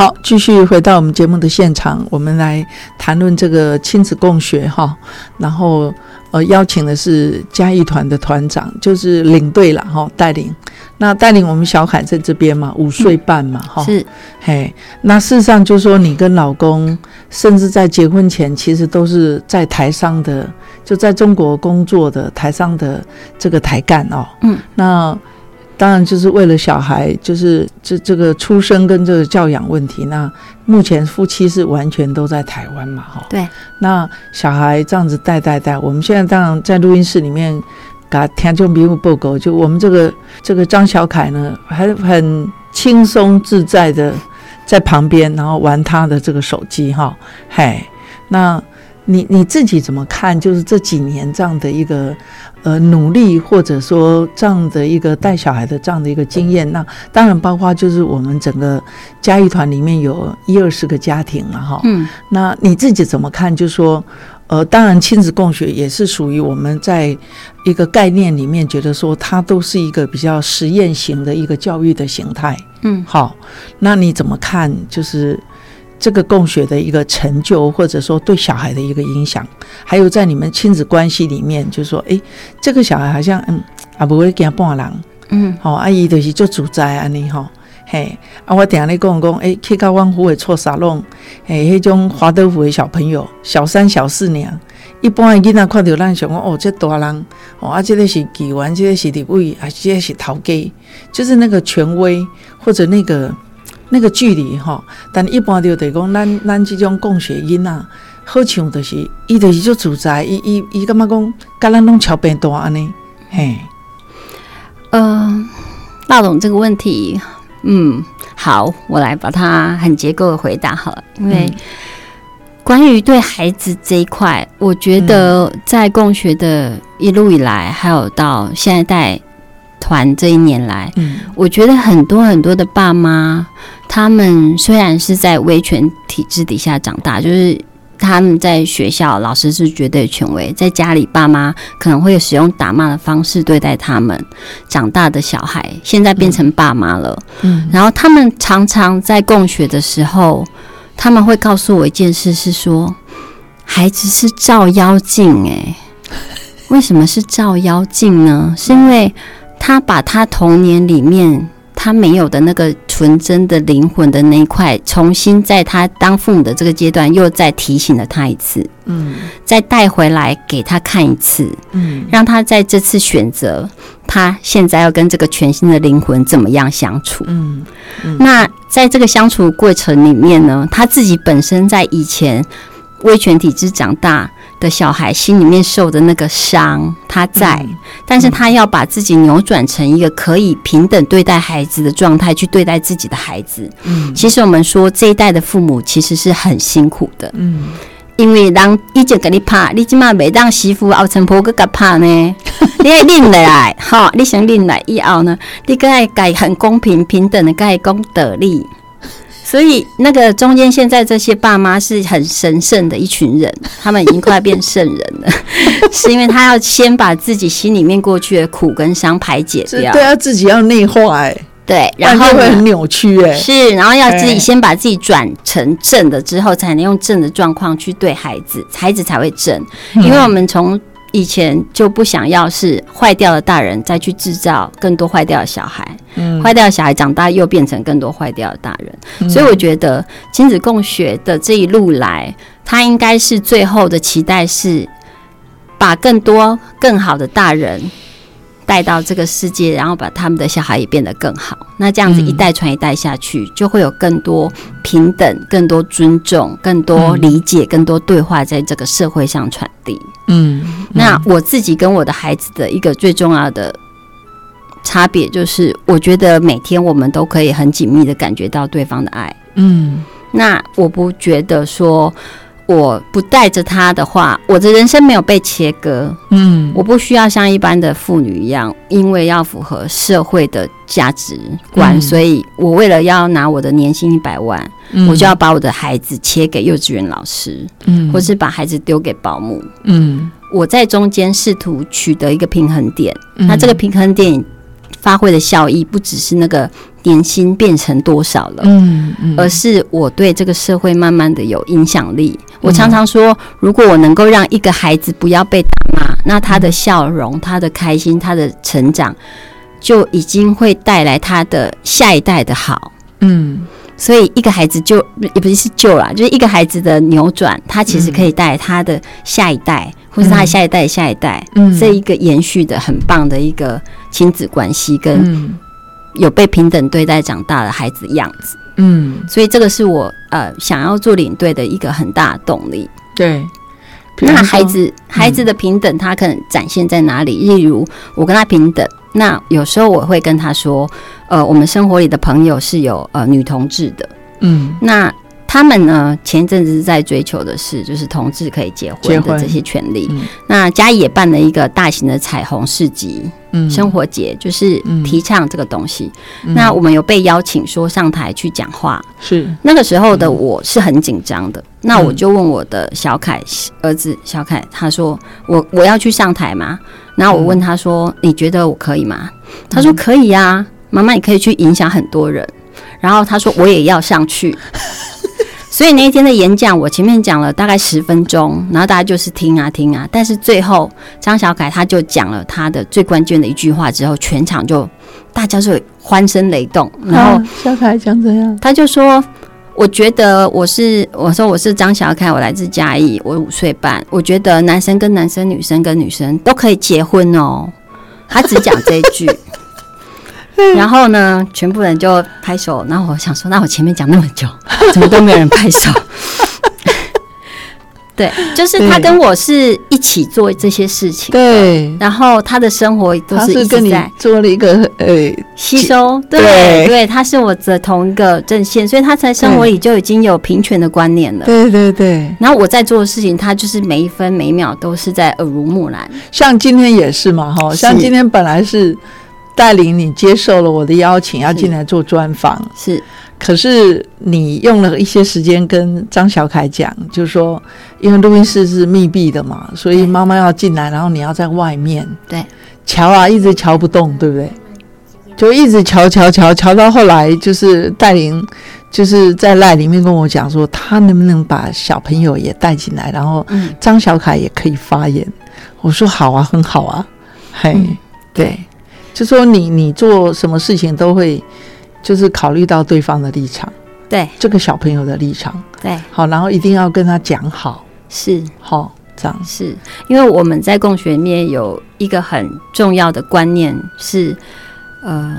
好，继续回到我们节目的现场，我们来谈论这个亲子共学哈。然后呃，邀请的是嘉义团的团长，就是领队了哈，带领。那带领我们小凯在这边嘛，五岁半嘛哈。是，嘿，那事实上就是说，你跟老公甚至在结婚前，其实都是在台上的，就在中国工作的台上的这个台干哦。嗯，那。当然，就是为了小孩，就是这这个出生跟这个教养问题。那目前夫妻是完全都在台湾嘛，哈。对。那小孩这样子带带带，我们现在当然在录音室里面，给听众朋友报告，就我们这个这个张小凯呢，还很轻松自在的在旁边，然后玩他的这个手机，哈，嘿，那。你你自己怎么看？就是这几年这样的一个呃努力，或者说这样的一个带小孩的这样的一个经验，那当然包括就是我们整个家义团里面有一二十个家庭了哈。嗯，那你自己怎么看？就说呃，当然亲子共学也是属于我们在一个概念里面，觉得说它都是一个比较实验型的一个教育的形态。嗯，好，那你怎么看？就是。这个供血的一个成就，或者说对小孩的一个影响，还有在你们亲子关系里面，就说，哎，这个小孩好像，嗯，啊，不会他半人，嗯，好，阿姨就是做主宰安尼吼，嘿，啊，我定下咧讲讲，哎，去到湾湖的错沙龙，嘿，迄种华德福的小朋友，小三、小四娘，一般的囡仔看到咱想讲，哦，这大人，哦，啊，这个是议员，这个是立位，啊，这个是头家，就是那个权威或者那个。那个距离哈，但一般就得讲，咱咱这种共学因啊，好像就是，伊就是做住在，伊伊伊干嘛讲，甲咱拢桥边多安尼，嘿，嗯，大董这个问题，嗯，好，我来把它很结构的回答好了，因为关于对孩子这一块，我觉得在共学的一路以来，还有到现在带团这一年来，嗯，我觉得很多很多的爸妈。他们虽然是在威权体制底下长大，就是他们在学校老师是绝对权威，在家里爸妈可能会使用打骂的方式对待他们。长大的小孩现在变成爸妈了，嗯，然后他们常常在共学的时候，他们会告诉我一件事，是说孩子是照妖镜，诶，为什么是照妖镜呢？是因为他把他童年里面。他没有的那个纯真的灵魂的那一块，重新在他当父母的这个阶段，又再提醒了他一次，嗯，再带回来给他看一次，嗯，让他在这次选择，他现在要跟这个全新的灵魂怎么样相处，嗯，那在这个相处过程里面呢，他自己本身在以前威权体制长大。的小孩心里面受的那个伤，他在，但是他要把自己扭转成一个可以平等对待孩子的状态，去对待自己的孩子。嗯，其实我们说这一代的父母其实是很辛苦的。嗯，因为当一直给你怕，你起码没当媳妇熬成婆个个怕呢，你要拎来，好，你想忍来以后呢，你该该很公平平等的该公得利。所以，那个中间现在这些爸妈是很神圣的一群人，他们已经快变圣人了，是因为他要先把自己心里面过去的苦跟伤排解掉，对，要自己要内化，哎，对，然后会很扭曲，哎，是，然后要自己先把自己转成正的之后，才能用正的状况去对孩子，孩子才会正，因为我们从。以前就不想要是坏掉的大人再去制造更多坏掉的小孩，嗯，坏掉的小孩长大又变成更多坏掉的大人，所以我觉得亲子共学的这一路来，他应该是最后的期待是把更多更好的大人。带到这个世界，然后把他们的小孩也变得更好。那这样子一代传一代下去，就会有更多平等、更多尊重、更多理解、更多对话在这个社会上传递。嗯，那我自己跟我的孩子的一个最重要的差别，就是我觉得每天我们都可以很紧密的感觉到对方的爱。嗯，那我不觉得说。我不带着他的话，我的人生没有被切割。嗯，我不需要像一般的妇女一样，因为要符合社会的价值观，所以我为了要拿我的年薪一百万，我就要把我的孩子切给幼稚园老师，嗯，或是把孩子丢给保姆。嗯，我在中间试图取得一个平衡点。那这个平衡点发挥的效益，不只是那个年薪变成多少了，嗯嗯，而是我对这个社会慢慢的有影响力。我常常说，如果我能够让一个孩子不要被打骂，那他的笑容、他的开心、他的成长，就已经会带来他的下一代的好。嗯。所以一个孩子就也不是救啦，就是一个孩子的扭转，他其实可以带来他的下一代，或是他下一代下一代，嗯。这一个延续的很棒的一个亲子关系，跟嗯有被平等对待长大的孩子样子。嗯，所以这个是我呃想要做领队的一个很大的动力。对。那孩子孩子的平等，他可能展现在哪里？例如我跟他平等，那有时候我会跟他说，呃，我们生活里的朋友是有呃女同志的，嗯那他们呢前一阵子在追求的是就是同志可以结结婚婚的这些权利。嗯那嘉义也办了一个大型的彩虹市集、嗯生活节，就是嗯提倡这个东西。嗯那我们有被邀请说上台去讲话，是那个时候的我是很紧张的，那嗯我就问我的小凯儿子小凯，他说我我要去上台吗？然后我问他说，你觉得我可以吗？他说可以呀、妈妈你可以去影响很多人。然后他说我也要上去。所以那一天的演讲，我前面讲了大概十分钟，然后大家就是听啊听啊，但是最后张小凯他就讲了他的最关键的一句话之后，全场就大家就欢声雷动，然后啊小凯讲怎样？他就说：“我觉得我是我说我是张小凯，我来自嘉义，我五岁半。我觉得男生跟男生、女生跟女生都可以结婚哦。”他只讲这一句，然后呢，全部人就拍手。然后我想说，那我前面讲那么久，怎么都没有人拍手？对，就是他跟我是一起做这些事情，对，然后他的生活都是跟你直在做了一个呃，吸收，对对对，他是我的同一个阵线，所以他在生活里就已经有平权的观念了。对对对，然后我在做的事情，他就是每一分每一秒都是在耳濡目染。像今天也是嘛，哈，像今天本来是带领你接受了我的邀请，要进来做专访，是。可是你用了一些时间跟张小凯讲，就是说，因为录音室是密闭的嘛，所以妈妈要进来，然后你要在外面对。瞧啊，一直瞧不动，对不对？就一直瞧瞧瞧瞧到后来，就是带领，就是在赖里面跟我讲说，他能不能把小朋友也带进来，然后嗯，张小凯也可以发言。我说好啊，很好啊，嘿，嗯。对，就说你你做什么事情都会，就是考虑到对方的立场，对。这个小朋友的立场，对。好，然后一定要跟他讲好，是。好，这样，是，因为我们在共学里面有一个很重要的观念是，呃。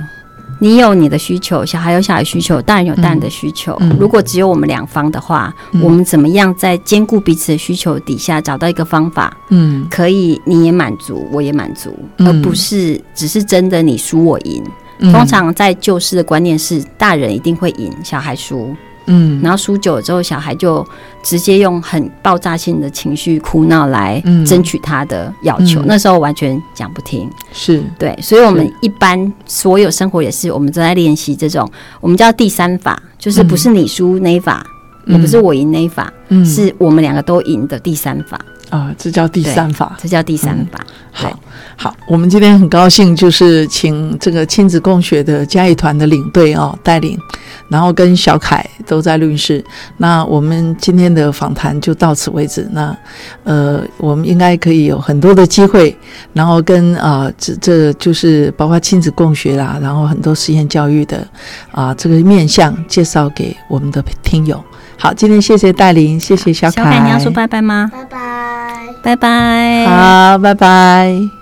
你有你的需求，小孩有小孩需求，大人有大人的需求。嗯。如果只有我们两方的话，嗯。我们怎么样在兼顾彼此的需求底下找到一个方法，嗯。可以你也满足，我也满足，嗯。而不是只是真的你输我赢。嗯。通常在旧式的观念是，大人一定会赢，小孩输，嗯，然后输久了之后，小孩就直接用很爆炸性的情绪哭闹来嗯。争取他的要求。嗯。那时候完全讲不听，是，对，所以我们一般所有生活也是，我们都在练习这种，我们叫第三法，就是不是你输那一法，也不是我赢那一法，嗯。是我们两个都赢的第三法，啊，这叫第三法。这叫第三法。对好，好，我们今天很高兴，就是请这个亲子共学的嘉义团的领队哦带领，然后跟小凯都在录音室。那我们今天的访谈就到此为止。那呃，我们应该可以有很多的机会，然后跟啊、这这就是包括亲子共学啦，然后很多实验教育的啊、这个面向介绍给我们的听友。好，今天谢谢戴琳，谢谢小凯，小凯，你要说拜拜吗？拜拜。拜拜。好，拜拜。